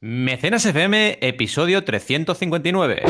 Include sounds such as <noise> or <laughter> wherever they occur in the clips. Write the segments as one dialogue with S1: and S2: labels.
S1: Mecenas FM, episodio 359.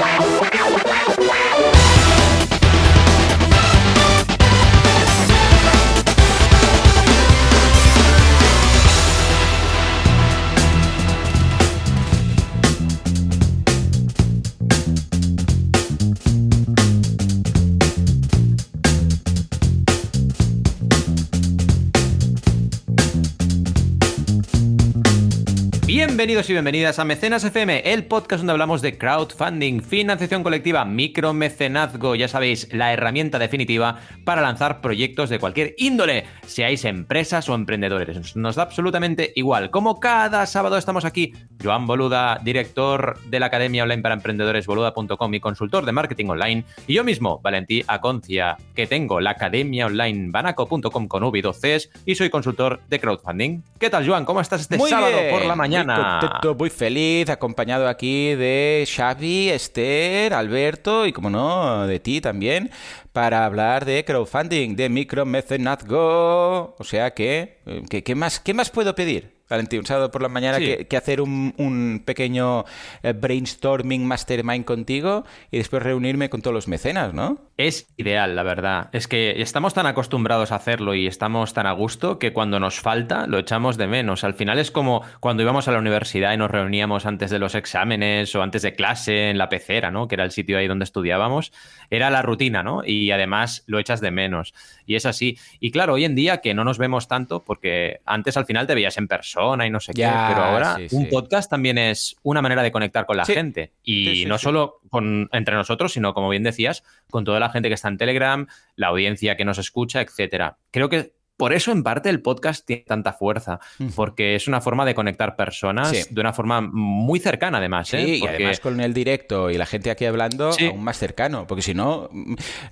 S1: Bienvenidos y bienvenidas a Mecenas FM, el podcast donde hablamos de crowdfunding, financiación colectiva, micromecenazgo, ya sabéis, la herramienta definitiva para lanzar proyectos de cualquier índole, seáis empresas o emprendedores. Nos da absolutamente igual. Como cada sábado estamos aquí, Joan Boluda, director de la Academia Online para Emprendedores, boluda.com y consultor de marketing online, y yo mismo, Valentí Aconcia, que tengo la Academia Online banaco.com con v 2 y soy consultor de crowdfunding. ¿Qué tal, Joan? ¿Cómo estás este sábado por la mañana?
S2: Contento, muy feliz, acompañado aquí de Xavi, Esther, Alberto y, como no, de ti también, para hablar de crowdfunding, de micromecenazgo. O sea que, eh, ¿qué, más, ¿qué más puedo pedir? Valentín, un sábado por la mañana que, hacer un, pequeño eh, brainstorming mastermind contigo y después reunirme con todos los mecenas, ¿no?
S1: Es ideal, la verdad. Es que estamos tan acostumbrados a hacerlo y estamos tan a gusto que cuando nos falta lo echamos de menos. Al final es como cuando íbamos a la universidad y nos reuníamos antes de los exámenes o antes de clase en la pecera, ¿no? Que era el sitio ahí donde estudiábamos. Era la rutina, ¿no? Y además lo echas de menos. Y es así. Y claro, hoy en día que no nos vemos tanto porque antes al final te veías en persona y no sé qué, pero ahora un podcast también es una manera de conectar con la gente. Y no solo con, entre nosotros, sino como bien decías, con toda la gente que está en Telegram, la audiencia que nos escucha, etcétera. Creo que por eso, en parte, el podcast tiene tanta fuerza, porque es una forma de conectar personas de una forma muy cercana, además.
S2: ¿eh? Sí, y además con el directo y la gente aquí hablando, aún más cercano, porque si no,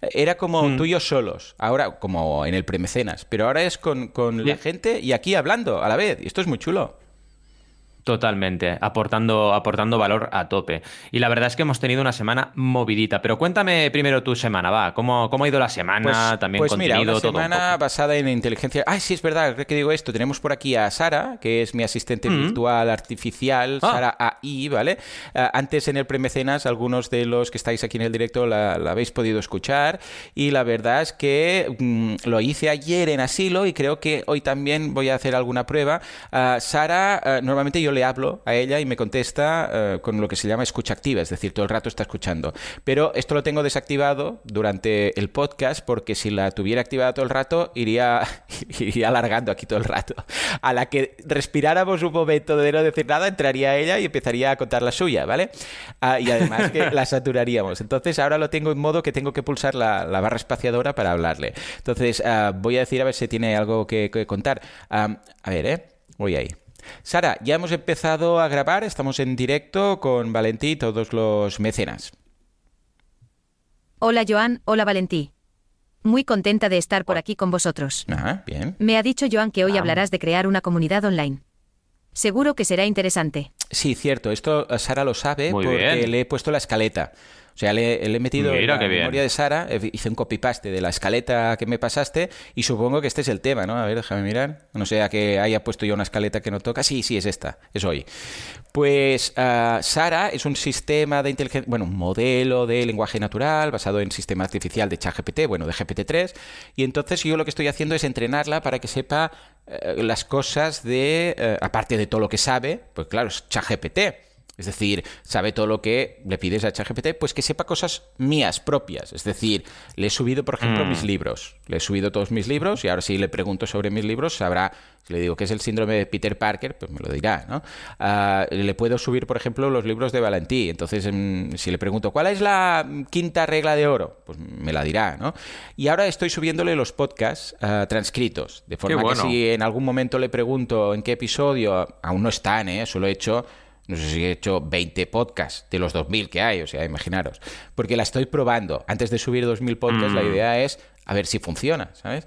S2: era como mm. tú y yo solos, ahora como en el premecenas, pero ahora es con, la gente y aquí hablando a la vez, y esto es muy chulo.
S1: Totalmente, aportando, aportando valor a tope. Y la verdad es que hemos tenido una semana movidita. Pero cuéntame primero tu semana, va. ¿Cómo, cómo ha ido la semana?
S2: Pues,
S1: También
S2: pues mira, una semana basada en inteligencia. Ay, sí, es verdad, que digo esto. Tenemos por aquí a Sara, que es mi asistente mm. virtual artificial, ah. Sara AI, ¿vale? Eh, antes en el premecenas, algunos de los que estáis aquí en el directo la, habéis podido escuchar. Y la verdad es que mm, lo hice ayer en asilo y creo que hoy también voy a hacer alguna prueba. Uh, Sara, uh, normalmente yo le hablo a ella y me contesta eh, con lo que se llama escucha activa, es decir, todo el rato está escuchando. Pero esto lo tengo desactivado durante el podcast porque si la tuviera activada todo el rato iría, <laughs> iría alargando aquí todo el rato. A la que respiráramos un momento de no decir nada, entraría ella y empezaría a contar la suya, ¿vale? Ah, y además que la saturaríamos. Entonces ahora lo tengo en modo que tengo que pulsar la, barra espaciadora para hablarle. Entonces ah, voy a decir a ver si tiene algo que, contar. Ah, a ver, ¿eh? Voy ahí. Sara, ya hemos empezado a grabar, estamos en directo con Valentí y todos los mecenas.
S3: Hola Joan, hola Valentí. Muy contenta de estar por aquí con vosotros.
S2: Ah, bien.
S3: Me ha dicho Joan que hoy hablarás de crear una comunidad online. Seguro que será interesante.
S2: Sí, cierto. Esto Sara lo sabe porque le he puesto la escaleta. O sea, le, he metido en la memoria de Sara, eh, hice un copy-paste de la escaleta que me pasaste y supongo que este es el tema, ¿no? A ver, déjame mirar. No sé, a que haya puesto yo una escaleta que no toca. Sí, sí, es esta, es hoy. Pues uh, Sara es un sistema de inteligencia, bueno, un modelo de lenguaje natural basado en sistema artificial de ChatGPT, bueno, de GPT-3. Y entonces yo lo que estoy haciendo es entrenarla para que sepa uh, las cosas de, uh, aparte de todo lo que sabe, pues claro, es ChatGPT. Es decir, sabe todo lo que le pides a ChatGPT, pues que sepa cosas mías, propias. Es decir, le he subido, por ejemplo, mis mm. libros. Le he subido todos mis libros y ahora si le pregunto sobre mis libros, sabrá, si le digo que es el síndrome de Peter Parker, pues me lo dirá, ¿no? Ah, le puedo subir, por ejemplo, los libros de Valentí. Entonces, mm, si le pregunto, ¿cuál es la quinta regla de oro? Pues me la dirá, ¿no? Y ahora estoy subiéndole los podcasts ah, transcritos. De forma que si en algún momento le pregunto en qué episodio, aún no están, ¿eh? Solo he hecho no sé si he hecho 20 podcasts de los 2000 que hay, o sea, imaginaros. Porque la estoy probando. Antes de subir 2000 podcasts, la mm. idea es a ver si funciona, ¿sabes?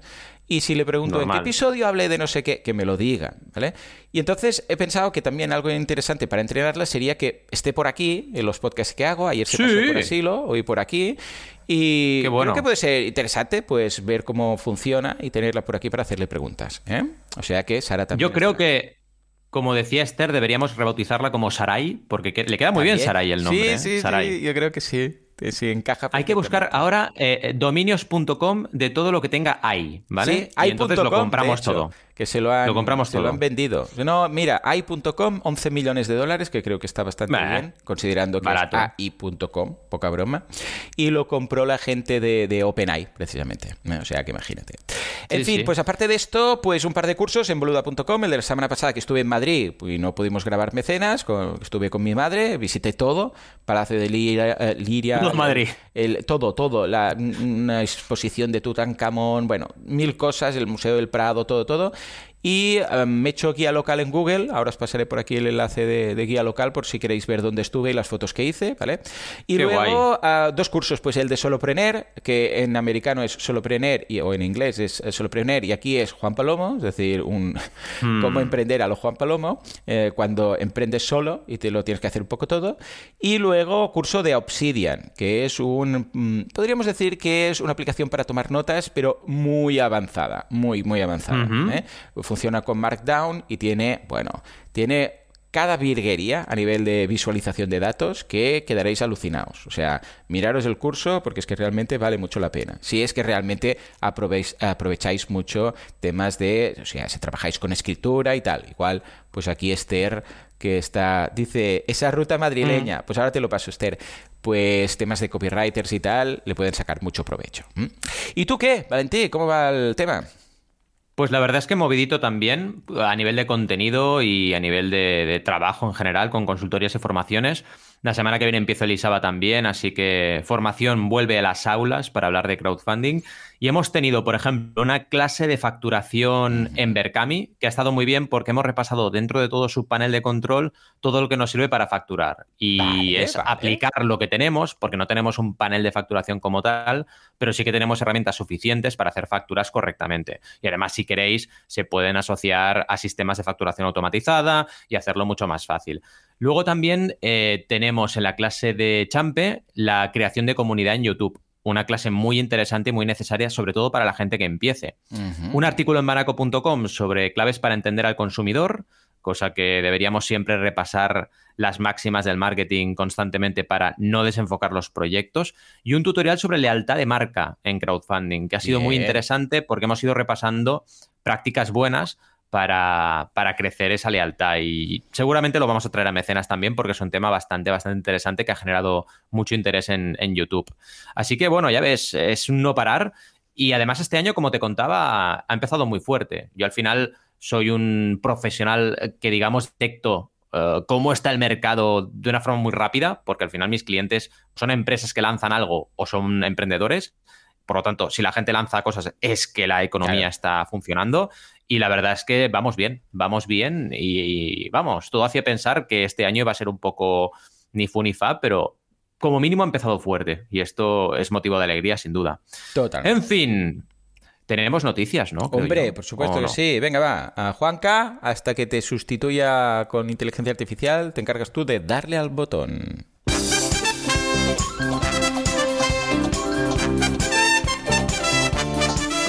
S2: Y si le pregunto en qué episodio hablé de no sé qué, que me lo diga, ¿vale? Y entonces he pensado que también algo interesante para entrenarla sería que esté por aquí, en los podcasts que hago. Ayer se pasó por asilo, hoy por aquí. Y creo que puede ser interesante, pues, ver cómo funciona y tenerla por aquí para hacerle preguntas. ¿eh? O sea que Sara también.
S1: Yo creo que como decía Esther, deberíamos rebautizarla como Sarai, porque le queda muy bien Sarai el nombre.
S2: Sí,
S1: ¿eh?
S2: sí, yo creo que sí. Sí, encaja.
S1: Hay que buscar ahora eh, dominios.com de todo lo que tenga AI, ¿vale?
S2: Sí, y
S1: entonces lo compramos todo
S2: que se lo han,
S1: lo compramos
S2: se lo han vendido. No, mira, AI.com, 11 millones de dólares, que creo que está bastante bien, considerando que es AI.com, poca broma. Y lo compró la gente de, de OpenAI, precisamente. O sea, que imagínate. En fin, pues aparte de esto, pues un par de cursos en boluda.com. El de la semana pasada que estuve en Madrid y no pudimos grabar mecenas, estuve con mi madre, visité todo, Palacio de Liria... Eh, Liria
S1: todo Madrid.
S2: El, todo, todo. La, una exposición de Tutankamón, bueno, mil cosas, el Museo del Prado, todo, todo. Y eh, me he hecho guía local en Google. Ahora os pasaré por aquí el enlace de, guía local por si queréis ver dónde estuve y las fotos que hice, ¿vale? Y luego ah, dos cursos, pues el de Solopreneur, que en americano es Solopreneur y, o en inglés es Solopreneur y aquí es Juan Palomo, es decir, un <laughs> hmm. cómo emprender a lo Juan Palomo eh, cuando emprendes solo y te lo tienes que hacer un poco todo. Y luego curso de Obsidian, que es un, mm, podríamos decir que es una aplicación para tomar notas, pero muy avanzada, muy, muy avanzada. ¿eh? Funciona con Markdown y tiene, bueno, tiene cada virguería a nivel de visualización de datos que quedaréis alucinados. O sea, miraros el curso porque es que realmente vale mucho la pena. Si es que realmente aprovecháis mucho temas de, o sea, si trabajáis con escritura y tal. Igual, pues aquí Esther, que está, dice, esa ruta madrileña, mm. pues ahora te lo paso Esther. Pues temas de copywriters y tal, le pueden sacar mucho provecho. ¿Y tú qué, Valentín? ¿Cómo va el tema?
S1: Pues la verdad es que movidito también a nivel de contenido y a nivel de, trabajo en general con consultorías y formaciones. La semana que viene empiezo el ISABA también, así que formación vuelve a las aulas para hablar de crowdfunding. Y hemos tenido, por ejemplo, una clase de facturación en Berkami, que ha estado muy bien porque hemos repasado dentro de todo su panel de control todo lo que nos sirve para facturar. Y es aplicar lo que tenemos, porque no tenemos un panel de facturación como tal, pero sí que tenemos herramientas suficientes para hacer facturas correctamente. Y además, si queréis, se pueden asociar a sistemas de facturación automatizada y hacerlo mucho más fácil. Luego también eh, tenemos en la clase de Champe la creación de comunidad en YouTube una clase muy interesante y muy necesaria, sobre todo para la gente que empiece. Un artículo en baraco.com sobre claves para entender al consumidor, cosa que deberíamos siempre repasar las máximas del marketing constantemente para no desenfocar los proyectos. Y un tutorial sobre lealtad de marca en crowdfunding, que ha sido muy interesante porque hemos ido repasando prácticas buenas para, para, crecer esa lealtad. Y seguramente lo vamos a traer a mecenas también porque es un tema bastante, bastante interesante que ha generado mucho interés en, YouTube. Así que bueno, ya ves, es un no parar. Y además este año, como te contaba, ha empezado muy fuerte. Yo al final soy un profesional que, digamos, detecto eh, cómo está el mercado de una forma muy rápida, porque al final mis clientes son empresas que lanzan algo o son emprendedores. Por lo tanto, si la gente lanza cosas, es que la economía está funcionando. Y la verdad es que vamos bien, vamos bien y, vamos, todo hacía pensar que este año iba a ser un poco ni fu ni fa, pero como mínimo ha empezado fuerte y esto es motivo de alegría sin duda.
S2: Total.
S1: En fin, tenemos noticias, ¿no?
S2: Hombre, por supuesto que sí. Venga, va. A Juanca, hasta que te sustituya con inteligencia artificial, te encargas tú de darle al botón.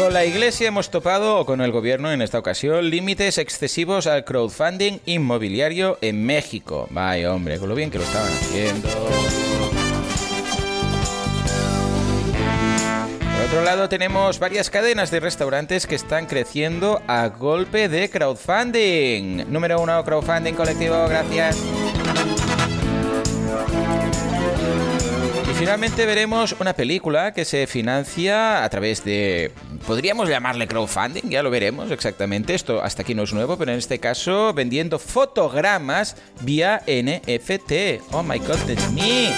S2: Con la Iglesia hemos topado, o con el gobierno en esta ocasión, límites excesivos al crowdfunding inmobiliario en México. Vaya hombre, con lo bien que lo estaban haciendo. Por otro lado, tenemos varias cadenas de restaurantes que están creciendo a golpe de crowdfunding. Número uno, crowdfunding colectivo, gracias. Finalmente veremos una película que se financia a través de... Podríamos llamarle crowdfunding, ya lo veremos exactamente. Esto hasta aquí no es nuevo, pero en este caso vendiendo fotogramas vía NFT. Oh my god, me.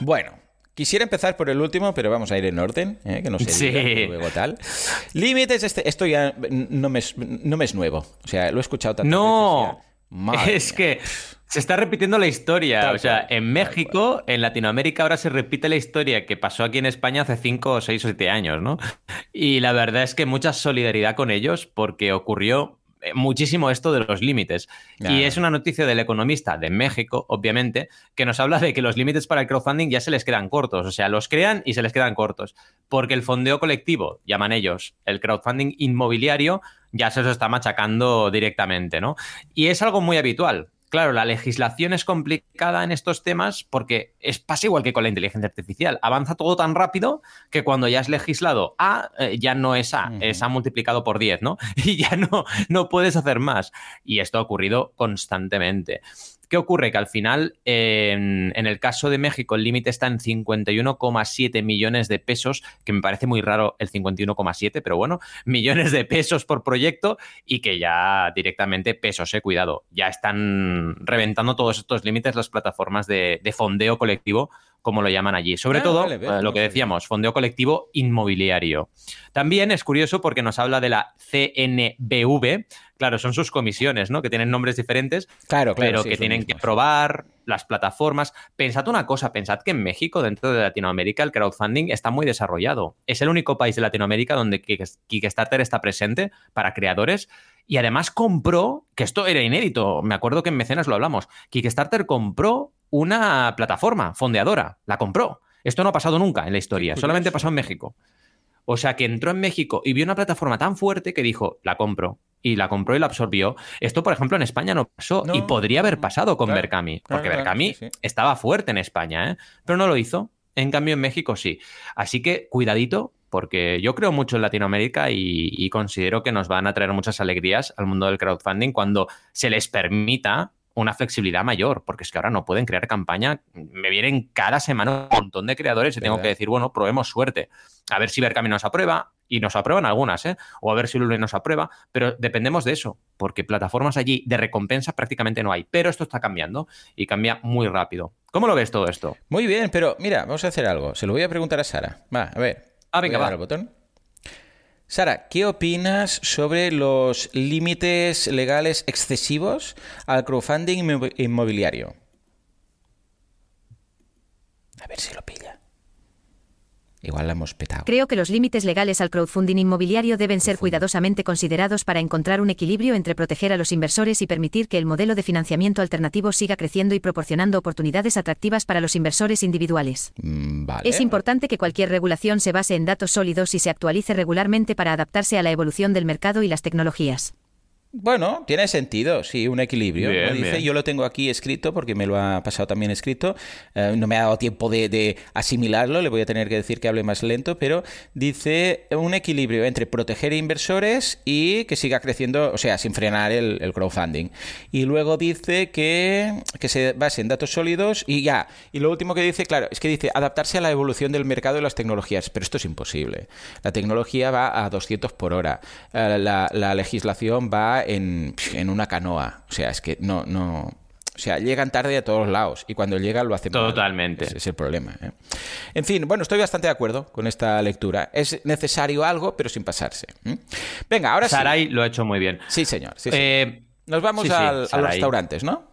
S2: Bueno, Quisiera empezar por el último, pero vamos a ir en orden, ¿eh? que no sé luego tal. Límites, este, esto ya no me, no me es nuevo. O sea, lo he escuchado tantas
S1: no, es que se está repitiendo la historia. o sea, en México, en Latinoamérica, ahora se repite la historia que pasó aquí en España hace 5, 6 o 7 años, ¿no? Y la verdad es que mucha solidaridad con ellos porque ocurrió muchísimo esto de los límites. Y es una noticia del economista de México, obviamente, que nos habla de que los límites para el crowdfunding ya se les quedan cortos. O sea, los crean y se les quedan cortos. Porque el fondeo colectivo, llaman ellos, el crowdfunding inmobiliario, ya se los está machacando directamente, ¿no? Y es algo muy habitual. Claro, la legislación es complicada en estos temas porque es, pasa igual que con la inteligencia artificial. Avanza todo tan rápido que cuando ya es legislado A, eh, ya no es A, es A multiplicado por 10, ¿no? <laughs> Y ya no, no puedes hacer más. Y esto ha ocurrido constantemente. ¿Qué ocurre? Que al final, en, el caso de México, el límite está en 51,7 millones de pesos, que me parece muy raro el 51,7, pero bueno, <laughs> millones de pesos por proyecto y que ya directamente pesos, eh, cuidado, ya están reventando todos estos límites las plataformas de, fondeo colectivo como lo llaman allí. Sobre ah, todo, eh, lo que decíamos, fondeo colectivo inmobiliario. También es curioso porque nos habla de la CNBV, Claro, son sus comisiones, ¿no? Que tienen nombres diferentes, claro, claro, pero que tienen que aprobar las plataformas. Pensad una cosa, pensad que en México, dentro de Latinoamérica, el crowdfunding está muy desarrollado. Es el único país de Latinoamérica donde Kickstarter está presente para creadores y además compró, que esto era inédito, me acuerdo que en Mecenas lo hablamos, Kickstarter compró una plataforma fondeadora, la compró. Esto no ha pasado nunca en la historia, solamente pasó en México. O sea que entró en México y vio una plataforma tan fuerte que dijo, la compro y la compró y la absorbió. Esto, por ejemplo, en España no pasó y podría haber pasado con Berkami, porque Berkami estaba fuerte en España, ¿eh? pero no lo hizo. En cambio, en México sí. Así que cuidadito, porque yo creo mucho en Latinoamérica y, y, considero que nos van a traer muchas alegrías al mundo del crowdfunding cuando se les permita una flexibilidad mayor, porque es que ahora no pueden crear campaña. Me vienen cada semana un montón de creadores y tengo que decir, bueno, probemos suerte. A ver si Berkami nos aprueba, y nos aprueban algunas, ¿eh? o a ver si Lule nos aprueba, pero dependemos de eso, porque plataformas allí de recompensa prácticamente no hay. Pero esto está cambiando y cambia muy rápido. ¿Cómo lo ves todo esto?
S2: Muy bien, pero mira, vamos a hacer algo. Se lo voy a preguntar a Sara. Va, a ver.
S1: Ah, venga, va.
S2: El botón. Sara, ¿qué opinas sobre los límites legales excesivos al crowdfunding inmobiliario? A ver si lo pilla. Igual la hemos petado.
S3: Creo que los límites legales al crowdfunding inmobiliario deben ser cuidadosamente considerados para encontrar un equilibrio entre proteger a los inversores y permitir que el modelo de financiamiento alternativo siga creciendo y proporcionando oportunidades atractivas para los inversores individuales.
S2: Mm,
S3: es importante que cualquier regulación se base en datos sólidos y se actualice regularmente para adaptarse a la evolución del mercado y las tecnologías.
S2: Bueno, tiene sentido, sí, un equilibrio. dice, yo lo tengo aquí escrito porque me lo ha pasado también escrito. Eh, no me ha dado tiempo de, asimilarlo, le voy a tener que decir que hable más lento, pero dice un equilibrio entre proteger inversores y que siga creciendo, o sea, sin frenar el, crowdfunding. Y luego dice que, que, se base en datos sólidos y ya. Y lo último que dice, claro, es que dice adaptarse a la evolución del mercado y las tecnologías, pero esto es imposible. La tecnología va a 200 por hora, eh, la, la legislación va en, una canoa. O sea, es que no, no. O sea, llegan tarde a todos lados y cuando llegan lo hacen
S1: Totalmente.
S2: Ese es el problema. ¿eh? En fin, bueno, estoy bastante de acuerdo con esta lectura. Es necesario algo, pero sin pasarse. Venga, ahora
S1: Sarai lo ha hecho muy bien.
S2: Sí, señor. Eh, Nos vamos a los restaurantes, ¿no?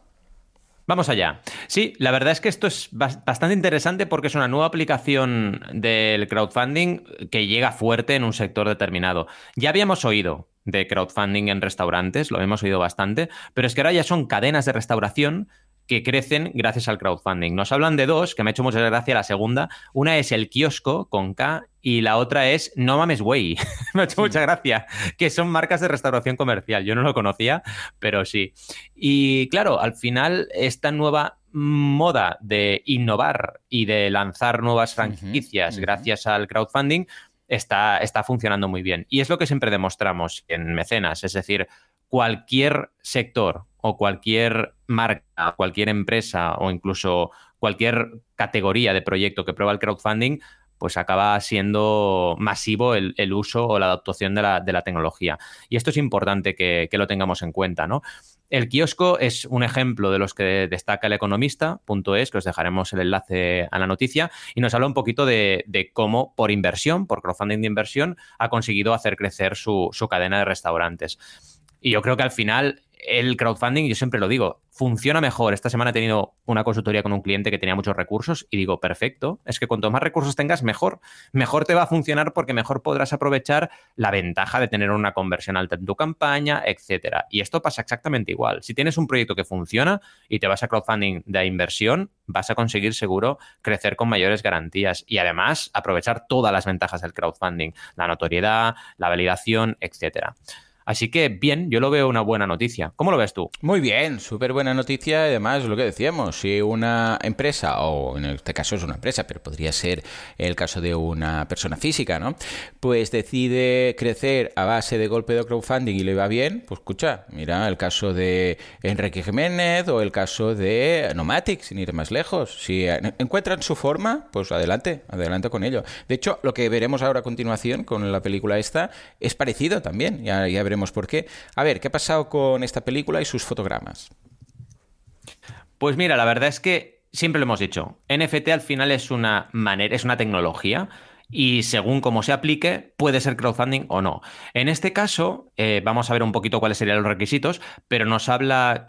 S1: Vamos allá. Sí, la verdad es que esto es bastante interesante porque es una nueva aplicación del crowdfunding que llega fuerte en un sector determinado. Ya habíamos oído de crowdfunding en restaurantes, lo hemos oído bastante, pero es que ahora ya son cadenas de restauración que crecen gracias al crowdfunding. Nos hablan de dos, que me ha hecho mucha gracia la segunda. Una es el kiosco con K y la otra es No Mames Way. <laughs> me ha hecho mucha gracia, que son marcas de restauración comercial. Yo no lo conocía, pero sí. Y claro, al final esta nueva moda de innovar y de lanzar nuevas franquicias gracias al crowdfunding, está, está funcionando muy bien. Y es lo que siempre demostramos en Mecenas, es decir, cualquier sector o cualquier marca, cualquier empresa o incluso cualquier categoría de proyecto que prueba el crowdfunding, pues acaba siendo masivo el, uso o la adaptación de la, tecnología. Y esto es importante que, que, lo tengamos en cuenta, ¿no? El kiosco es un ejemplo de los que destaca el economista.es, que os dejaremos el enlace a la noticia, y nos habla un poquito de, cómo por inversión, por crowdfunding de inversión, ha conseguido hacer crecer su, cadena de restaurantes. Y yo creo que al final el crowdfunding, yo siempre lo digo, funciona mejor. Esta semana he tenido una consultoría con un cliente que tenía muchos recursos y digo, perfecto, es que cuanto más recursos tengas, mejor. Mejor te va a funcionar porque mejor podrás aprovechar la ventaja de tener una conversión alta en tu campaña, etcétera. Y esto pasa exactamente igual. Si tienes un proyecto que funciona y te vas a crowdfunding de inversión, vas a conseguir seguro crecer con mayores garantías y además aprovechar todas las ventajas del crowdfunding, la notoriedad, la validación, etcétera. Así que bien, yo lo veo una buena noticia. ¿Cómo lo ves tú?
S2: Muy bien, súper buena noticia. Además, lo que decíamos, si una empresa, o en este caso es una empresa, pero podría ser el caso de una persona física, ¿no? Pues decide crecer a base de golpe de crowdfunding y le va bien, pues escucha, mira el caso de Enrique Jiménez o el caso de Nomatic, sin ir más lejos. Si encuentran su forma, pues adelante, adelante con ello. De hecho, lo que veremos ahora a continuación con la película esta es parecido también, ya, ya veremos por qué. A ver, ¿qué ha pasado con esta película y sus fotogramas?
S1: Pues mira, la verdad es que siempre lo hemos dicho. NFT al final es una manera, es una tecnología y según cómo se aplique, puede ser crowdfunding o no. En este caso, eh, vamos a ver un poquito cuáles serían los requisitos, pero nos habla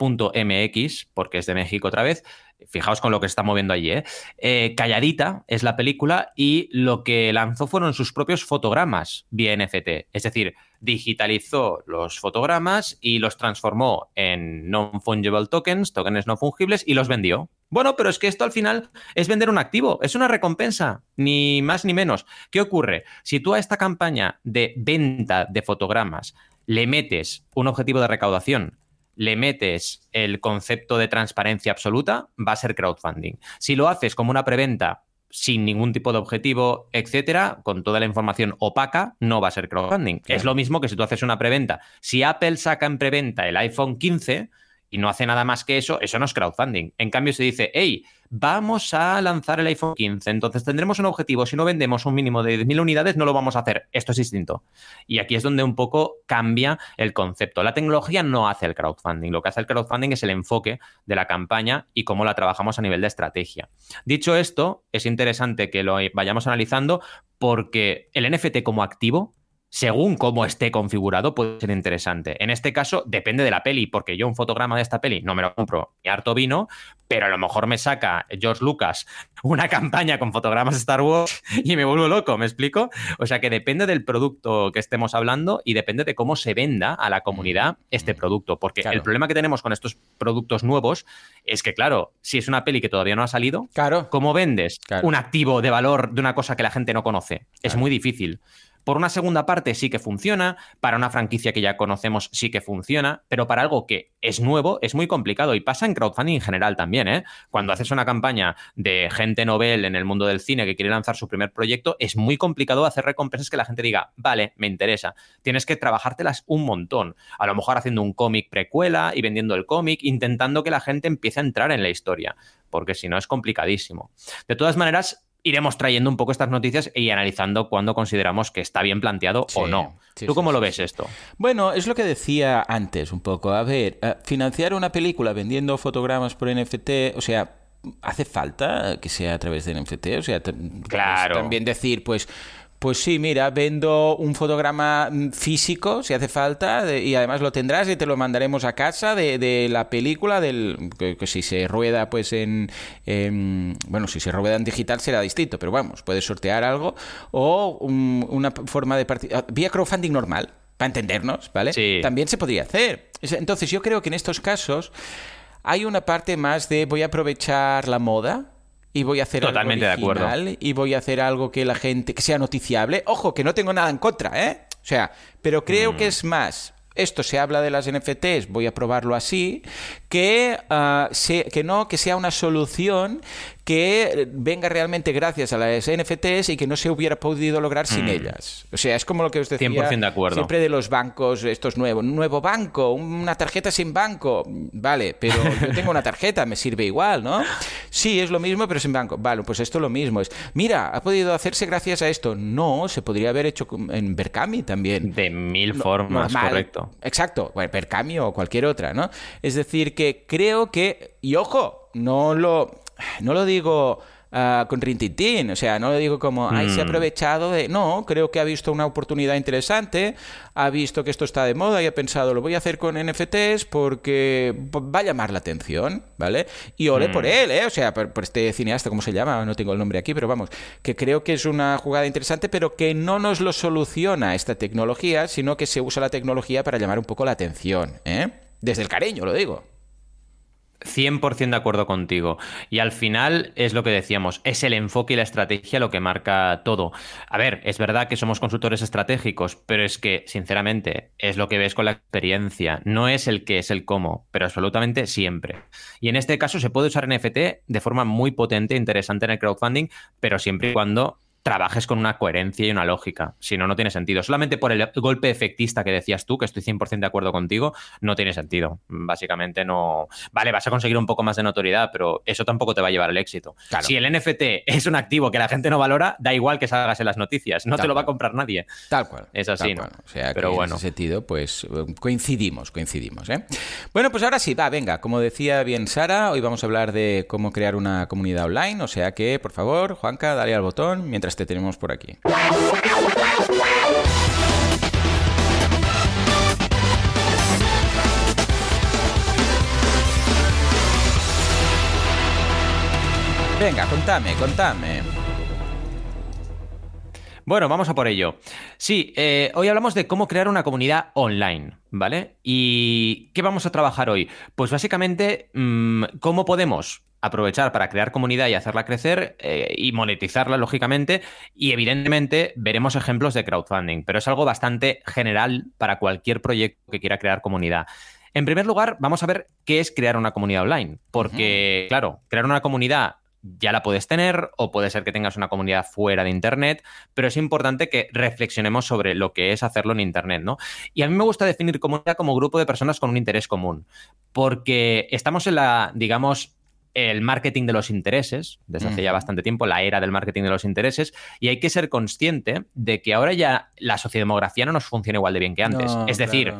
S1: crónica.com.mx, porque es de México otra vez, Fijaos con lo que está moviendo allí. ¿eh? ¿eh? Calladita es la película y lo que lanzó fueron sus propios fotogramas vía NFT. Es decir, digitalizó los fotogramas y los transformó en non-fungible tokens, tokens no fungibles, y los vendió. Bueno, pero es que esto al final es vender un activo, es una recompensa, ni más ni menos. ¿Qué ocurre? Si tú a esta campaña de venta de fotogramas le metes un objetivo de recaudación le metes el concepto de transparencia absoluta, va a ser crowdfunding. Si lo haces como una preventa sin ningún tipo de objetivo, etcétera, con toda la información opaca, no va a ser crowdfunding. Es lo mismo que si tú haces una preventa. Si Apple saca en preventa el iPhone 15, y no hace nada más que eso, eso no es crowdfunding. En cambio, se dice, hey, vamos a lanzar el iPhone 15, entonces tendremos un objetivo, si no vendemos un mínimo de 10.000 unidades, no lo vamos a hacer. Esto es distinto. Y aquí es donde un poco cambia el concepto. La tecnología no hace el crowdfunding, lo que hace el crowdfunding es el enfoque de la campaña y cómo la trabajamos a nivel de estrategia. Dicho esto, es interesante que lo vayamos analizando porque el NFT como activo según cómo esté configurado, puede ser interesante. En este caso, depende de la peli, porque yo un fotograma de esta peli no me lo compro ni harto vino, pero a lo mejor me saca George Lucas una campaña con fotogramas de Star Wars <laughs> y me vuelvo loco, ¿me explico? O sea que depende del producto que estemos hablando y depende de cómo se venda a la comunidad este producto, porque el problema que tenemos con estos productos nuevos es que, claro, si es una peli que todavía no ha salido,
S2: claro.
S1: ¿cómo vendes un activo de valor de una cosa que la gente no conoce? Es muy difícil. Por una segunda parte sí que funciona, para una franquicia que ya conocemos sí que funciona, pero para algo que es nuevo es muy complicado y pasa en crowdfunding en general también. ¿eh? Cuando haces una campaña de gente novel en el mundo del cine que quiere lanzar su primer proyecto, es muy complicado hacer recompensas que la gente diga, vale, me interesa. Tienes que trabajártelas un montón. A lo mejor haciendo un cómic precuela y vendiendo el cómic, intentando que la gente empiece a entrar en la historia, porque si no es complicadísimo. De todas maneras, iremos trayendo un poco estas noticias y analizando cuándo consideramos que está bien planteado o no. ¿Tú cómo lo ves esto?
S2: Bueno, es lo que decía antes un poco. A ver, eh, financiar una película vendiendo fotogramas por NFT, o sea, ¿hace falta que sea a través de NFT? O sea,
S1: claro.
S2: también decir, pues pues sí, mira, vendo un fotograma mm, físico, si hace falta, y además lo tendrás y te lo mandaremos a casa de, la película, del que, si se rueda pues en, bueno, si se rueda en digital será distinto, pero vamos, puedes sortear algo, o una forma de partida, vía crowdfunding normal, para entendernos, ¿vale? Sí. También se podría hacer. Entonces yo creo que en estos casos hay una parte más de voy a aprovechar la moda, y voy a hacer
S1: Totalmente
S2: algo
S1: original, de
S2: acuerdo. y voy a hacer algo que la gente que sea noticiable. Ojo, que no tengo nada en contra, ¿eh? O sea, pero creo que mm. es más esto se habla de las NFTs, voy a probarlo así, que, ah, que no, que sea una solución que venga realmente gracias a las NFTs y que no se hubiera podido lograr sin mm. ellas. O sea, es como lo que os decía
S1: de acuerdo.
S2: siempre de los bancos, estos nuevos, un nuevo banco, una tarjeta sin banco, vale, pero <laughs> yo tengo una tarjeta, me sirve igual, ¿no? Sí, es lo mismo, pero sin banco. Vale, pues esto es lo mismo. Es, mira, ha podido hacerse gracias a esto. No, se podría haber hecho en Berkami también.
S1: De mil formas, correcto.
S2: Exacto, bueno, Berkami o cualquier otra, ¿no? Es decir, que creo que, y ojo, no lo no lo digo uh, con Rintintín. O sea, no lo digo como, ay, se ha mm. aprovechado de... No, creo que ha visto una oportunidad interesante, ha visto que esto está de moda y ha pensado, lo voy a hacer con NFTs porque va a llamar la atención, ¿vale? Y ole por mm. él, ¿eh? O sea, por, este cineasta, ¿cómo se llama? No tengo el nombre aquí, pero vamos, que creo que es una jugada interesante, pero que no nos lo soluciona esta tecnología, sino que se usa la tecnología para llamar un poco la atención, ¿eh? Desde el cariño, lo digo.
S1: 100% de acuerdo contigo. Y al final es lo que decíamos, es el enfoque y la estrategia lo que marca todo. A ver, es verdad que somos consultores estratégicos, pero es que, sinceramente, es lo que ves con la experiencia. No es el qué, es el cómo, pero absolutamente siempre. Y en este caso se puede usar NFT de forma muy potente e interesante en el crowdfunding, pero siempre y cuando trabajes con una coherencia y una lógica. Si no, no tiene sentido. Solamente por el golpe efectista que decías tú, que estoy 100% de acuerdo contigo, no tiene sentido. Básicamente no... Vale, vas a conseguir un poco más de notoriedad, pero eso tampoco te va a llevar al éxito. Si el NFT es un activo que la gente no valora, da igual que salgas en las noticias. No te lo va a comprar nadie.
S2: Tal cual.
S1: Es así, ¿no?
S2: O sea, pero bueno. en ese sentido, pues coincidimos, coincidimos. ¿eh? Bueno, pues ahora sí, va, venga. Como decía bien Sara, hoy vamos a hablar de cómo crear una comunidad online. O sea que, por favor, Juanca, dale al botón mientras te tenemos por aquí. Venga, contame, contame.
S1: Bueno, vamos a por ello. Sí, eh, hoy hablamos de cómo crear una comunidad online, ¿vale? ¿Y qué vamos a trabajar hoy? Pues básicamente, mm, ¿cómo podemos aprovechar para crear comunidad y hacerla crecer eh, y monetizarla, lógicamente. Y evidentemente veremos ejemplos de crowdfunding, pero es algo bastante general para cualquier proyecto que quiera crear comunidad. En primer lugar, vamos a ver qué es crear una comunidad online, porque, claro, crear una comunidad ya la puedes tener o puede ser que tengas una comunidad fuera de Internet, pero es importante que reflexionemos sobre lo que es hacerlo en Internet, ¿no? Y a mí me gusta definir comunidad como grupo de personas con un interés común, porque estamos en la, digamos, el marketing de los intereses, desde hace ya bastante tiempo, la era del marketing de los intereses, y hay que ser consciente de que ahora ya la sociodemografía no nos funciona igual de bien que antes. es decir,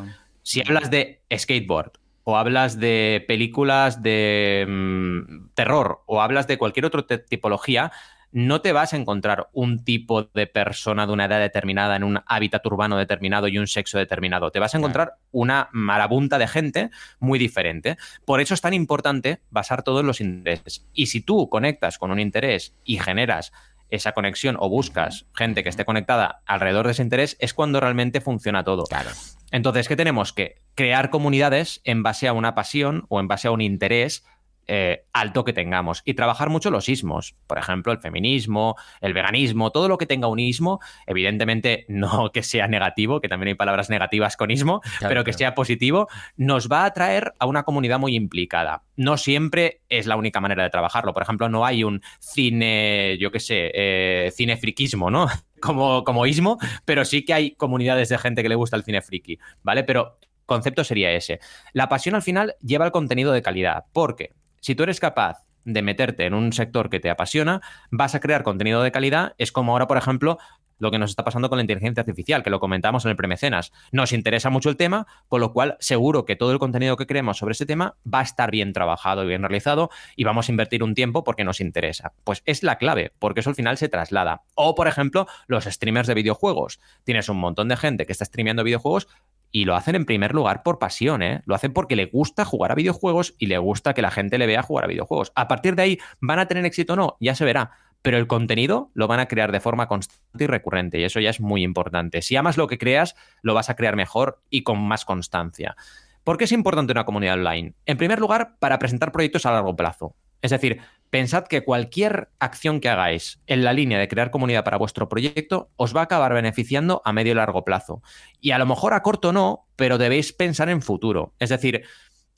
S1: si hablas de skateboard o hablas de películas de mm, terror o hablas de cualquier otra tipología, no te vas a encontrar un tipo de persona de una edad determinada en un hábitat urbano determinado y un sexo determinado. Te vas a encontrar una marabunta de gente muy diferente. Por eso es tan importante basar todo en los intereses. Y si tú conectas con un interés y generas esa conexión o buscas gente que esté conectada alrededor de ese interés, es cuando realmente funciona todo.
S2: Claro.
S1: Entonces, ¿qué tenemos? Que crear comunidades en base a una pasión o en base a un interés eh, alto que tengamos y trabajar mucho los ismos, por ejemplo, el feminismo, el veganismo, todo lo que tenga un ismo, evidentemente <laughs> no que sea negativo, que también hay palabras negativas con ismo, pero que sea positivo, nos va a atraer a una comunidad muy implicada. No siempre es la única manera de trabajarlo. Por ejemplo, no hay un cine, yo qué sé, eh, cine friquismo, ¿no? <laughs> Como, como ismo, pero sí que hay comunidades de gente que le gusta el cine friki, ¿vale? Pero concepto sería ese. La pasión al final lleva el contenido de calidad. ¿Por qué? Si tú eres capaz de meterte en un sector que te apasiona, vas a crear contenido de calidad. Es como ahora, por ejemplo, lo que nos está pasando con la inteligencia artificial, que lo comentamos en el premecenas. Nos interesa mucho el tema, con lo cual seguro que todo el contenido que creemos sobre ese tema va a estar bien trabajado y bien realizado y vamos a invertir un tiempo porque nos interesa. Pues es la clave, porque eso al final se traslada. O, por ejemplo, los streamers de videojuegos. Tienes un montón de gente que está streameando videojuegos, y lo hacen en primer lugar por pasión, ¿eh? Lo hacen porque le gusta jugar a videojuegos y le gusta que la gente le vea jugar a videojuegos. A partir de ahí, ¿van a tener éxito o no? Ya se verá. Pero el contenido lo van a crear de forma constante y recurrente, y eso ya es muy importante. Si amas lo que creas, lo vas a crear mejor y con más constancia. ¿Por qué es importante una comunidad online? En primer lugar, para presentar proyectos a largo plazo. Es decir, pensad que cualquier acción que hagáis en la línea de crear comunidad para vuestro proyecto os va a acabar beneficiando a medio y largo plazo. Y a lo mejor a corto no, pero debéis pensar en futuro. Es decir,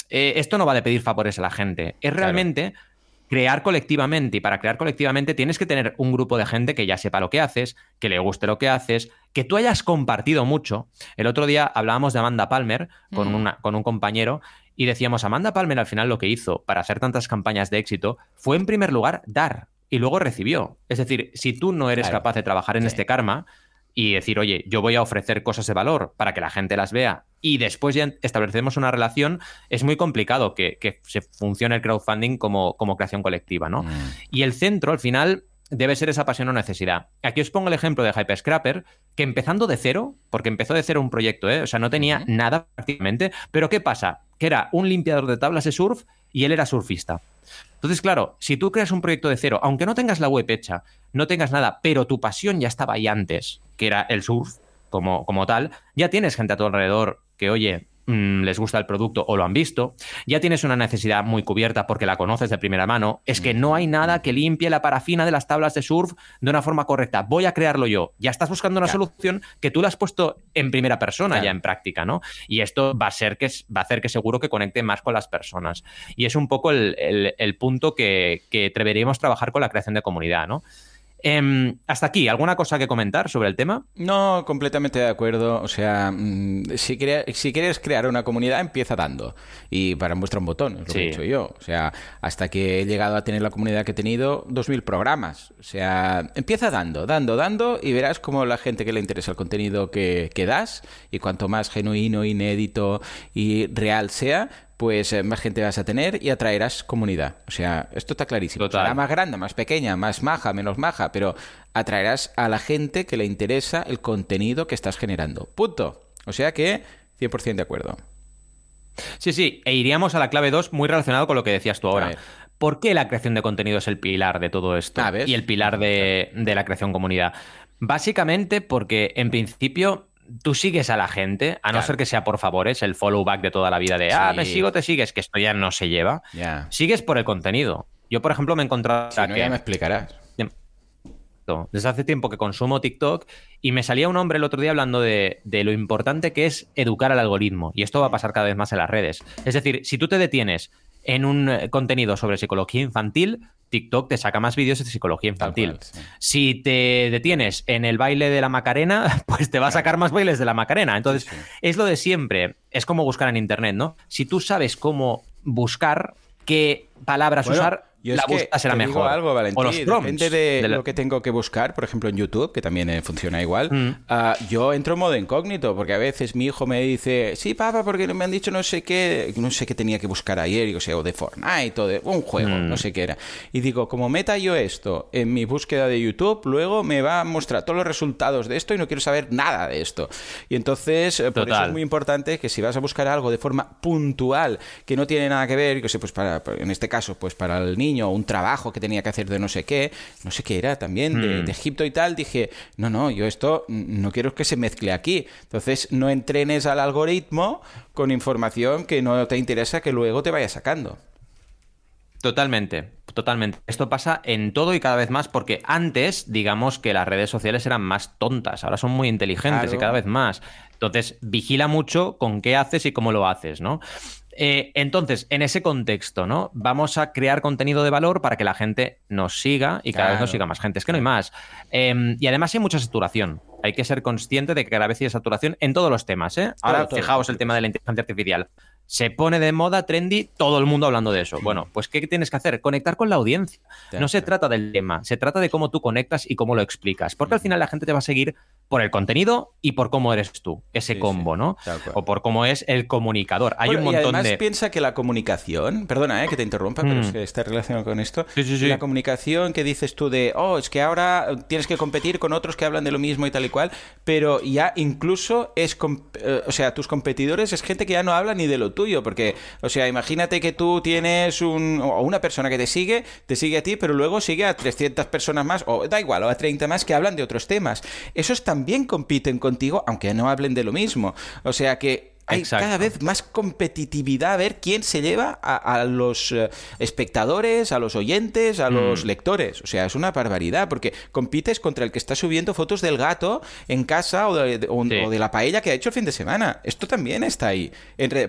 S1: eh, esto no va de pedir favores a la gente, es realmente crear colectivamente. Y para crear colectivamente tienes que tener un grupo de gente que ya sepa lo que haces, que le guste lo que haces, que tú hayas compartido mucho. El otro día hablábamos de Amanda Palmer con, una, con un compañero y decíamos, Amanda Palmer al final lo que hizo para hacer tantas campañas de éxito fue en primer lugar dar y luego recibió. Es decir, si tú no eres capaz de trabajar en este karma, y decir, oye, yo voy a ofrecer cosas de valor para que la gente las vea y después ya establecemos una relación, es muy complicado que, se funcione el crowdfunding como, como creación colectiva, ¿no? Mm. Y el centro, al final, debe ser esa pasión o necesidad. Aquí os pongo el ejemplo de Hyperscrapper, que empezando de cero, porque empezó de cero un proyecto, ¿eh? o sea, no tenía nada prácticamente, pero ¿qué pasa? Que era un limpiador de tablas de surf y él era surfista. Entonces, claro, si tú creas un proyecto de cero, aunque no tengas la web hecha, no tengas nada, pero tu pasión ya estaba ahí antes, que era el surf como, como tal, ya tienes gente a tu alrededor que, oye, Mm, les gusta el producto o lo han visto, ya tienes una necesidad muy cubierta porque la conoces de primera mano, es que no hay nada que limpie la parafina de las tablas de surf de una forma correcta. Voy a crearlo yo. Ya estás buscando una solución que tú la has puesto en primera persona ya en práctica, ¿no? Y esto va a, ser que, va a hacer que seguro que conecte más con las personas. Y es un poco el, punto que, que deberíamos trabajar con la creación de comunidad, ¿no? Em, hasta aquí, ¿alguna cosa que comentar sobre el tema?
S2: No, completamente de acuerdo. O sea, mm, si, si quieres crear una comunidad, empieza dando. Y para muestra un botón, es lo que he hecho yo. O sea, hasta que he llegado a tener la comunidad que he tenido, 2.000 programas. O sea, empieza dando, dando, dando, y verás cómo la gente que le interesa el contenido que, que das, y cuanto más genuino, inédito y real sea, pues eh, más gente vas a tener y atraerás comunidad. O sea, esto está clarísimo. Será más grande, más pequeña, más maja, menos maja, pero atraerás a la gente que le interesa el contenido que estás generando. Punto. O sea que 100% de acuerdo.
S1: Sí, sí, e iríamos a la clave 2 muy relacionado con lo que decías tú ahora. ¿Por qué la creación de contenido es el pilar de todo esto? Y el pilar de, de la creación comunidad. Básicamente porque en principio tú sigues a la gente, a no ser que sea por favores, el follow back de toda la vida de, ah, me sigo, te sigues, que esto ya no se lleva. Sigues por el contenido. Yo, por ejemplo, me he encontrado...
S2: Si no, ya me explicarás.
S1: Desde hace tiempo que consumo TikTok y me salía un hombre el otro día hablando de, de, lo importante que es educar al algoritmo. Y esto va a pasar cada vez más en las redes. Es decir, si tú te detienes en un contenido sobre psicología infantil, TikTok te saca más vídeos de psicología infantil. Si te detienes en el baile de la Macarena, <laughs> pues te va a sacar más bailes de la Macarena. Entonces, es lo de siempre. Es como buscar en Internet, ¿no? Si tú sabes cómo buscar, qué palabras usar, yo la búsqueda será mejor.
S2: algo, Valentín, depende de, lo que tengo que buscar, por ejemplo en YouTube, que también eh, funciona igual, mm. ah, yo entro en modo incógnito, porque a veces mi hijo me dice, sí, papá, porque me han dicho no sé qué, no sé qué tenía que buscar ayer, o sea, o de Fortnite, o de un juego, mm. no sé qué era. Y digo, como meta yo esto en mi búsqueda de YouTube, luego me va a mostrar todos los resultados de esto y no quiero saber nada de esto. Y entonces, eh, por eso es muy importante que si vas a buscar algo de forma puntual, que no tiene nada que ver, que sé, pues para, en este caso, pues para el niño, un trabajo que tenía que hacer de no sé qué, no sé qué era también, de, hmm. Egipto y tal, dije, no, no, yo esto no quiero que se mezcle aquí. Entonces, no entrenes al algoritmo con información que no te interesa que luego te vaya sacando.
S1: Totalmente, totalmente. Esto pasa en todo y cada vez más porque antes, digamos que las redes sociales eran más tontas, ahora son muy inteligentes y cada vez más. Entonces, vigila mucho con qué haces y cómo lo haces, ¿no? Eh, entonces, en ese contexto, ¿no? Vamos a crear contenido de valor para que la gente nos siga y cada vez nos siga más gente. Es que no hay más. Em, y además hay mucha saturación. Hay que ser consciente de que cada vez hay saturación en todos los temas, ¿eh? Ahora, fijaos el tema de la inteligencia artificial se pone de moda, trendy, todo el mundo hablando de eso. Bueno, pues ¿qué tienes que hacer? Conectar con la audiencia. No se trata del tema, se trata de cómo tú conectas y cómo lo explicas. Porque al final la gente te va a seguir por el contenido y por cómo eres tú, ese combo, ¿no? O por cómo es el comunicador. Hay un montón y además
S2: piensa que la comunicación, perdona eh, que te interrumpa, pero es mm. que está relacionado con esto. La comunicación que dices tú de, oh, es que ahora tienes que competir con otros que hablan de lo mismo y tal y cual, pero ya incluso es, eh, o sea, tus competidores es gente que ya no habla ni de lo tuyo, porque, o sea, imagínate que tú tienes un, o una persona que te sigue, te sigue a ti, pero luego sigue a 300 personas más, o da igual, o a 30 más que hablan de otros temas. Eso es también también compiten contigo, aunque no hablen de lo mismo. O sea que hay cada vez más competitividad a ver quién se lleva a, los eh, espectadores, a los oyentes, a los mm. lectores. O sea, es una barbaridad, porque compites contra el que está subiendo fotos del gato en casa o de, la paella que ha hecho el fin de semana. Esto también está ahí.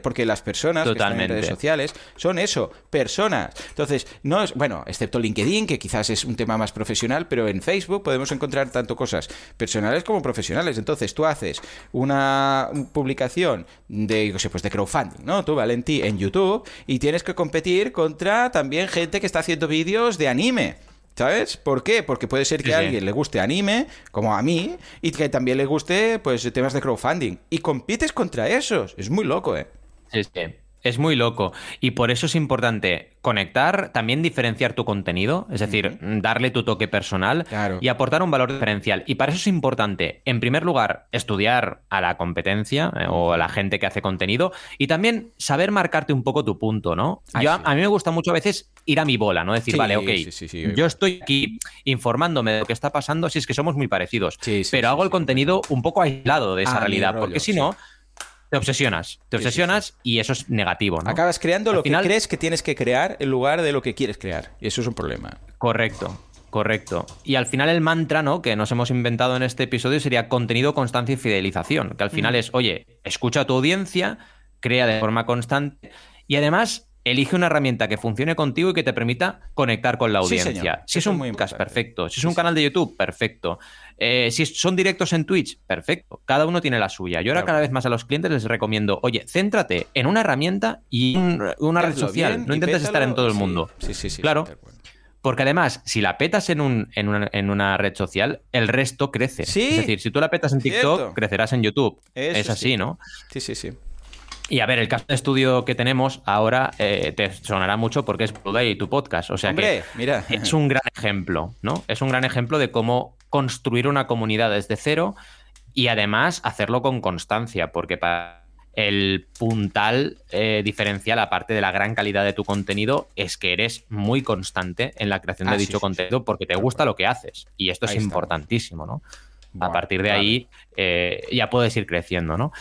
S2: porque las personas que están en redes sociales son eso, personas. Entonces, no es, bueno, excepto LinkedIn, que quizás es un tema más profesional, pero en Facebook podemos encontrar tanto cosas personales como profesionales. Entonces, tú haces una publicación de, sé, pues de crowdfunding, ¿no? Tú, Valentí, en YouTube y tienes que competir contra también gente que está haciendo vídeos de anime. ¿Sabes? ¿Por qué? Porque puede ser que a alguien le guste anime, como a mí, y que también le guste pues temas de crowdfunding. Y compites contra esos. Es muy loco, ¿eh?
S1: Sí, sí. Es muy loco. Y por eso es importante conectar, también diferenciar tu contenido, es decir, darle tu toque personal y aportar un valor diferencial. Y para eso es importante, en primer lugar, estudiar a la competencia eh, o a la gente que hace contenido y también saber marcarte un poco tu punto, ¿no? yo, A mí me gusta mucho a veces ir a mi bola, ¿no? Decir, vale, ok, yo estoy aquí informándome de lo que está pasando, si es que somos muy parecidos, pero hago el contenido un poco aislado de esa realidad, porque si no te obsesionas, te obsesionas y eso es negativo. ¿no?
S2: Acabas creando lo que crees que tienes que crear en lugar de lo que quieres crear. Y eso es un problema.
S1: Correcto, correcto. Y al final el mantra, ¿no? Que nos hemos inventado en este episodio sería contenido, constancia y fidelización. Que al final es, oye, escucha a tu audiencia, crea de forma constante y además elige una herramienta que funcione contigo y que te permita conectar con la audiencia. si es un podcast, perfecto. Si es un canal de YouTube, perfecto. Eh, si son directos en Twitch, perfecto. Cada uno tiene la suya. Yo ahora cada vez más a los clientes les recomiendo, oye, céntrate en una herramienta y una red social. no intentes estar en todo el mundo.
S2: Sí, sí, sí.
S1: Claro. Porque además, si la petas en, un, en, una, red social, el resto crece.
S2: Es
S1: decir, si tú la petas en TikTok, crecerás en YouTube. es así, ¿no?
S2: Sí, sí, sí.
S1: Y a ver, el caso de estudio que tenemos ahora eh, te sonará mucho porque es Blue y tu podcast. O sea que
S2: mira.
S1: es un gran ejemplo, ¿no? Es un gran ejemplo de cómo construir una comunidad desde cero y además hacerlo con constancia, porque para el puntal eh, diferencial, aparte de la gran calidad de tu contenido, es que eres muy constante en la creación de ah, dicho contenido porque te gusta lo que haces. Y esto es importantísimo, ¿no? a partir de ahí eh, ya puedes ir creciendo, ¿no?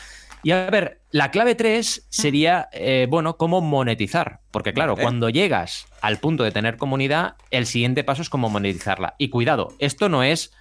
S1: Y a ver, la clave 3 sería, eh, bueno, cómo monetizar. Porque claro, cuando llegas al punto de tener comunidad, el siguiente paso es cómo monetizarla. Y cuidado, esto no es,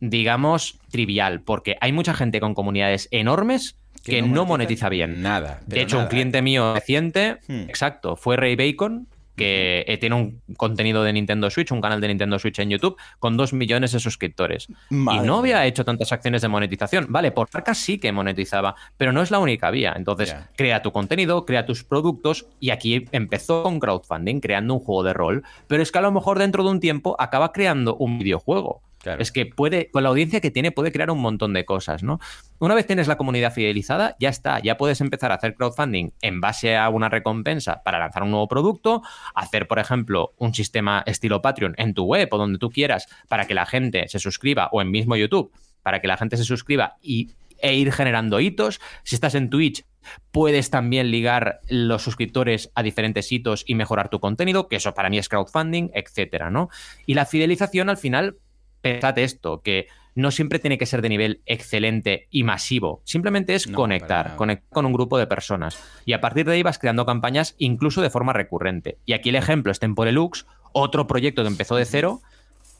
S1: digamos, trivial, porque hay mucha gente con comunidades enormes que, no, monetiza, bien.
S2: Nada.
S1: De hecho, un cliente mío reciente, hmm. exacto, fue Ray Bacon, que eh, tiene un contenido de Nintendo Switch, un canal de Nintendo Switch en YouTube, con dos millones de suscriptores. y no había hecho tantas acciones de monetización. Vale, por marca sí que monetizaba, pero no es la única vía. Entonces, crea tu contenido, crea tus productos, y aquí empezó con crowdfunding, creando un juego de rol, pero es que a lo mejor dentro de un tiempo acaba creando un videojuego. Es que puede, con la audiencia que tiene, puede crear un montón de cosas, ¿no? Una vez tienes la comunidad fidelizada, ya está, ya puedes empezar a hacer crowdfunding en base a una recompensa para lanzar un nuevo producto, hacer, por ejemplo, un sistema estilo Patreon en tu web o donde tú quieras para que la gente se suscriba o en mismo YouTube para que la gente se suscriba y, e ir generando hitos. Si estás en Twitch, puedes también ligar los suscriptores a diferentes hitos y mejorar tu contenido, que eso para mí es crowdfunding, etcétera, ¿no? Y la fidelización al final pensad esto, que no siempre tiene que ser de nivel excelente y masivo. Simplemente es conectar, conectar con un grupo de personas. Y a partir de ahí vas creando campañas incluso de forma recurrente. Y aquí el ejemplo es Temporelux, otro proyecto que empezó de cero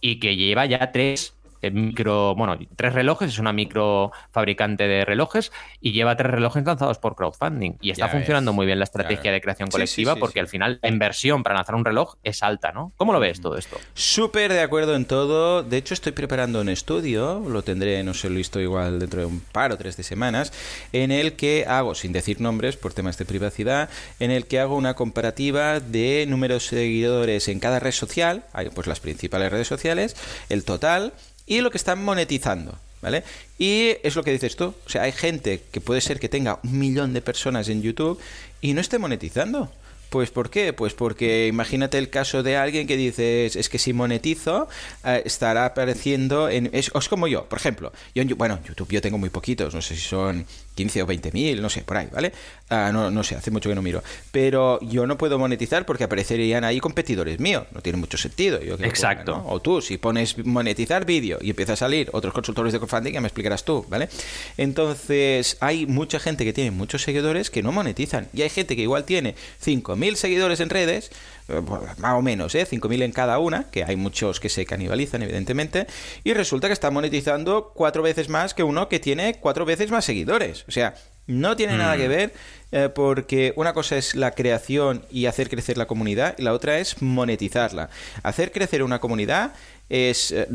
S1: y que lleva ya tres micro, bueno, tres relojes, es una micro fabricante de relojes y lleva tres relojes lanzados por crowdfunding. Y está funcionando muy bien la estrategia de creación colectiva porque al final la inversión para lanzar un reloj es alta, ¿no? ¿Cómo lo ves todo esto?
S2: Súper de acuerdo en todo. De hecho, estoy preparando un estudio, lo tendré, no sé, listo igual dentro de un par o tres de semanas, en el que hago, sin decir nombres por temas de privacidad, en el que hago una comparativa de números de seguidores en cada red social, pues las principales redes sociales, el total y lo que están monetizando. ¿Vale? Y es lo que dices tú. O sea, hay gente que puede ser que tenga un millón de personas en YouTube y no esté monetizando. Pues ¿por qué? Pues porque imagínate el caso de alguien que dices, es que si monetizo, eh, estará apareciendo en... Es, como yo, por ejemplo. Yo en, bueno, YouTube yo tengo muy poquitos, no sé si son 15 o 20 mil, no sé, por ahí, ¿vale? Ah, no, no sé, hace mucho que no miro. Pero yo no puedo monetizar porque aparecerían ahí competidores míos. No tiene mucho sentido. Yo
S1: Exacto.
S2: O tú, si pones monetizar vídeo y empieza a salir otros consultores de crowdfunding, ya me explicarás tú, ¿vale? Entonces, hay mucha gente que tiene muchos seguidores que no monetizan. Y hay gente que igual tiene 5.000 seguidores en redes más o menos, ¿eh? 5.000 en cada una, que hay muchos que se canibalizan, evidentemente, y resulta que está monetizando cuatro veces más que uno que tiene cuatro veces más seguidores. O sea, No tiene nada que mm. ver eh, porque una cosa es la creación y hacer crecer la comunidad y la otra es monetizarla. Hacer crecer una comunidad es, eh,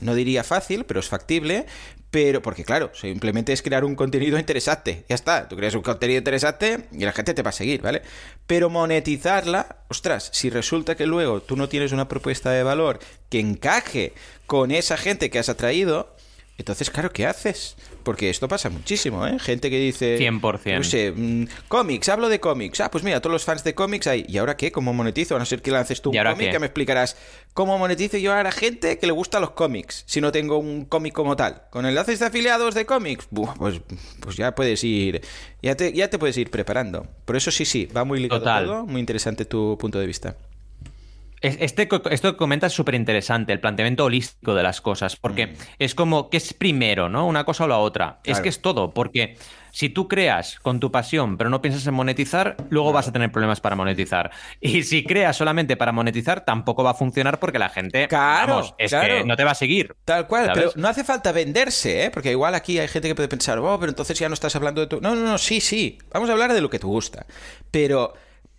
S2: no diría fácil, pero es factible, pero, porque claro, simplemente es crear un contenido interesante. Ya está, tú creas un contenido interesante y la gente te va a seguir, ¿vale? Pero monetizarla, ostras, si resulta que luego tú no tienes una propuesta de valor que encaje con esa gente que has atraído, entonces, claro, ¿qué haces? Porque esto pasa muchísimo, ¿eh? Gente que dice...
S1: 100%.
S2: No sé, mm, cómics, hablo de cómics. Ah, pues mira, todos los fans de cómics hay. ¿Y ahora qué? ¿Cómo monetizo? A no ser que lances tú un cómic que me explicarás cómo monetizo yo a la gente que le gusta los cómics, si no tengo un cómic como tal. Con enlaces de afiliados de cómics, pues, pues ya puedes ir... Ya te, ya te puedes ir preparando. Por eso sí, sí, va muy ligado todo. Muy interesante tu punto de vista.
S1: Este, esto que comentas es súper interesante, el planteamiento holístico de las cosas, porque mm. es como, ¿qué es primero, no? Una cosa o la otra. Es que es todo, porque si tú creas con tu pasión, pero no piensas en monetizar, luego vas a tener problemas para monetizar. Y si creas solamente para monetizar, tampoco va a funcionar porque la gente, claro, es que no te va a seguir.
S2: Tal cual, pero no hace falta venderse, ¿eh? Porque igual aquí hay gente que puede pensar, oh, pero entonces ya no estás hablando de tu... No, no, no, sí, sí, vamos a hablar de lo que te gusta. Pero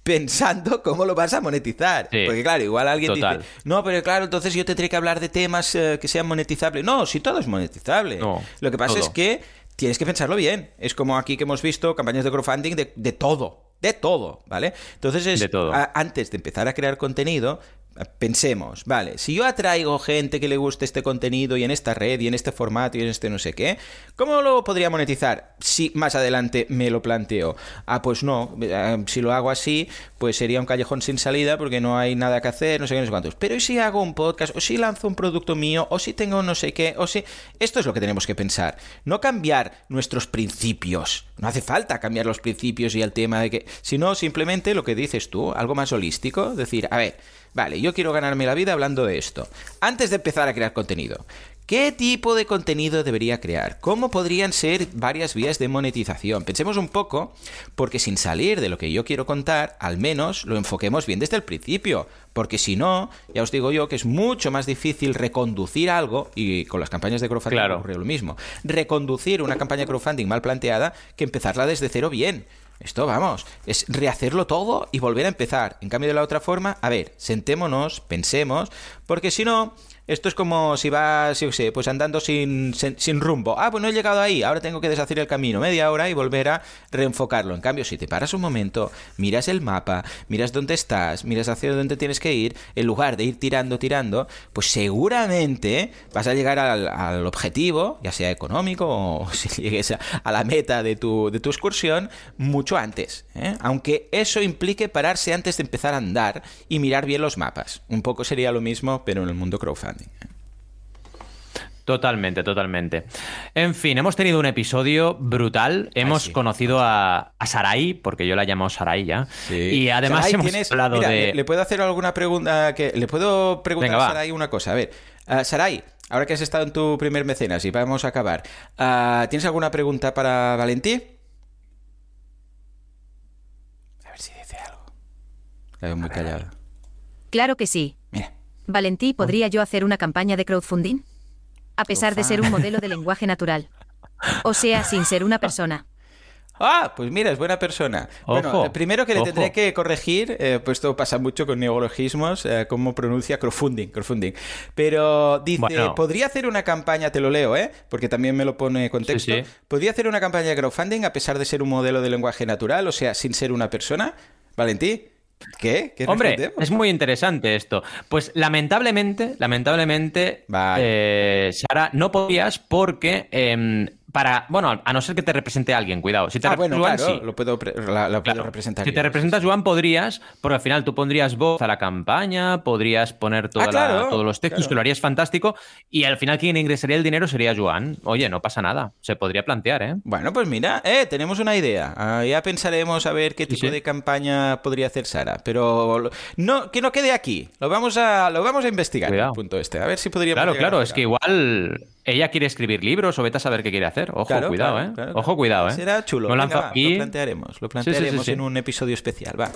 S2: pensando cómo lo vas a monetizar. Porque claro, igual alguien dice, no, pero claro, entonces yo tendré que hablar de temas eh, que sean monetizables. No, si todo es monetizable. lo que pasa es que tienes que pensarlo bien. Es como aquí que hemos visto campañas de crowdfunding de, de todo. De todo, ¿vale? Entonces es, antes de empezar a crear contenido, Pensemos, vale, si yo atraigo gente que le guste este contenido y en esta red y en este formato y en este no sé qué, ¿cómo lo podría monetizar si más adelante me lo planteo? Ah, pues no, eh, si lo hago así, pues sería un callejón sin salida porque no hay nada que hacer, no sé qué, no sé cuántos. Pero ¿y si hago un podcast, o si lanzo un producto mío, o si tengo no sé qué, o si... Esto es lo que tenemos que pensar, no cambiar nuestros principios. No hace falta cambiar los principios y el tema de que... Sino simplemente lo que dices tú, algo más holístico, decir, a ver, Vale, yo quiero ganarme la vida hablando de esto. Antes de empezar a crear contenido, ¿Qué tipo de contenido debería crear? ¿Cómo podrían ser varias vías de monetización? Pensemos un poco, porque sin salir de lo que yo quiero contar, al menos lo enfoquemos bien desde el principio. Porque si no, ya os digo yo que es mucho más difícil reconducir algo, y con las campañas de crowdfunding ocurre lo mismo, reconducir una campaña de crowdfunding mal planteada que empezarla desde cero bien. Esto, vamos, es rehacerlo todo y volver a empezar. En cambio de la otra forma, a ver, sentémonos, pensemos, porque si no, esto es como si vas, yo sé, pues andando sin, sin, rumbo. Ah, pues no he llegado ahí, ahora tengo que deshacer el camino media hora y volver a reenfocarlo. En cambio, si te paras un momento, miras el mapa, miras dónde estás, miras hacia dónde tienes que ir, en lugar de ir tirando, tirando, pues seguramente vas a llegar al, objetivo, ya sea económico o <laughs> si llegues a, la meta de tu, de tu excursión, mucho antes. ¿eh? Aunque eso implique pararse antes de empezar a andar y mirar bien los mapas. Un poco sería lo mismo, pero en el mundo crowdfunding.
S1: Totalmente, totalmente. En fin, hemos tenido un episodio brutal. Hemos conocido a, Sarai, porque yo la llamo Sarai ya. Y además hemos hablado de.
S2: Le, puedo hacer alguna pregunta? Que, ¿Le puedo preguntar a Sarai una cosa? A ver, uh, Sarai, ahora que has estado en tu primer mecenas y vamos a acabar, uh, ¿tienes alguna pregunta para Valentí? A ver si dice algo. La veo muy callada.
S3: Claro que sí. Valentí, ¿podría yo hacer una campaña de crowdfunding? A pesar de ser un modelo de lenguaje natural. O sea, sin ser una persona.
S2: Ah, pues mira, es buena persona. bueno, primero que le tendré que corregir, eh, pues esto pasa mucho con neologismos, eh, cómo pronuncia crowdfunding, crowdfunding. Pero dice, podría hacer una campaña, te lo leo, ¿eh? Porque también me lo pone contexto. ¿Podría hacer una campaña de crowdfunding a pesar de ser un modelo de lenguaje natural, o sea, sin ser una persona? Valentí. ¿Qué? ¿Qué
S1: Hombre, es muy interesante esto. Pues lamentablemente, lamentablemente, eh, Sara, no podías porque em, para. Bueno, a no ser que te represente alguien, cuidado. Si te
S2: ah, bueno, claro, lo puedo, representar.
S1: Si te representas Juan, podrías, porque al final tú pondrías voz a la campaña, podrías poner ah, todos los textos, que lo harías fantástico, y al final quien ingresaría el dinero sería Joan. Oye, no pasa nada. Se podría plantear, ¿eh?
S2: Bueno, pues mira, eh, tenemos una idea. Ah, ya pensaremos a ver qué tipo de campaña podría hacer Sara. Pero no, que no quede aquí. Lo vamos a, lo vamos a investigar. El punto este. A ver si podríamos.
S1: Claro, claro, es que igual ella quiere escribir libros o vete a saber qué quiere hacer. Ojo, cuidado, ¿eh? Ojo, cuidado, ¿eh?
S2: Será chulo. Lo, aquí... lo plantearemos. Lo plantearemos en un episodio especial, va.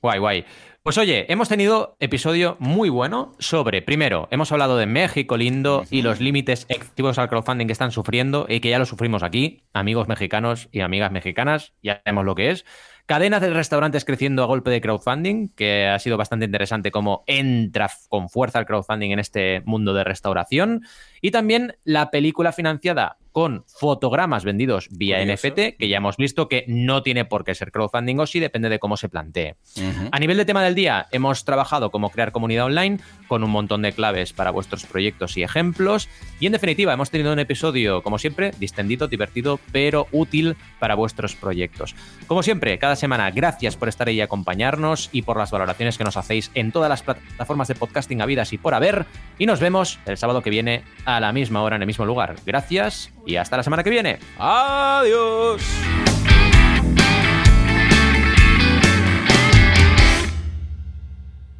S1: Guay, guay. Pues oye, hemos tenido episodio muy bueno sobre, primero, hemos hablado de México lindo y los límites efectivos al crowdfunding que están sufriendo y que ya lo sufrimos aquí, amigos mexicanos y amigas mexicanas, ya sabemos lo que es. Cadenas de restaurantes creciendo a golpe de crowdfunding, que ha sido bastante interesante cómo entra con fuerza el crowdfunding en este mundo de restauración. Y también la película financiada con fotogramas vendidos vía NFT, que ya hemos visto que no tiene por qué ser crowdfunding o sí, depende de cómo se plantee. A nivel de tema del día, hemos trabajado como crear comunidad online con un montón de claves para vuestros proyectos y ejemplos. Y en definitiva, hemos tenido un episodio, como siempre, distendido, divertido, pero útil para vuestros proyectos. Como siempre, cada semana, gracias por estar ahí y acompañarnos y por las valoraciones que nos hacéis en todas las plataformas de podcasting habidas y por haber. Y nos vemos el sábado que viene a la misma hora en el mismo lugar. Gracias y hasta la semana que viene.
S2: Adiós.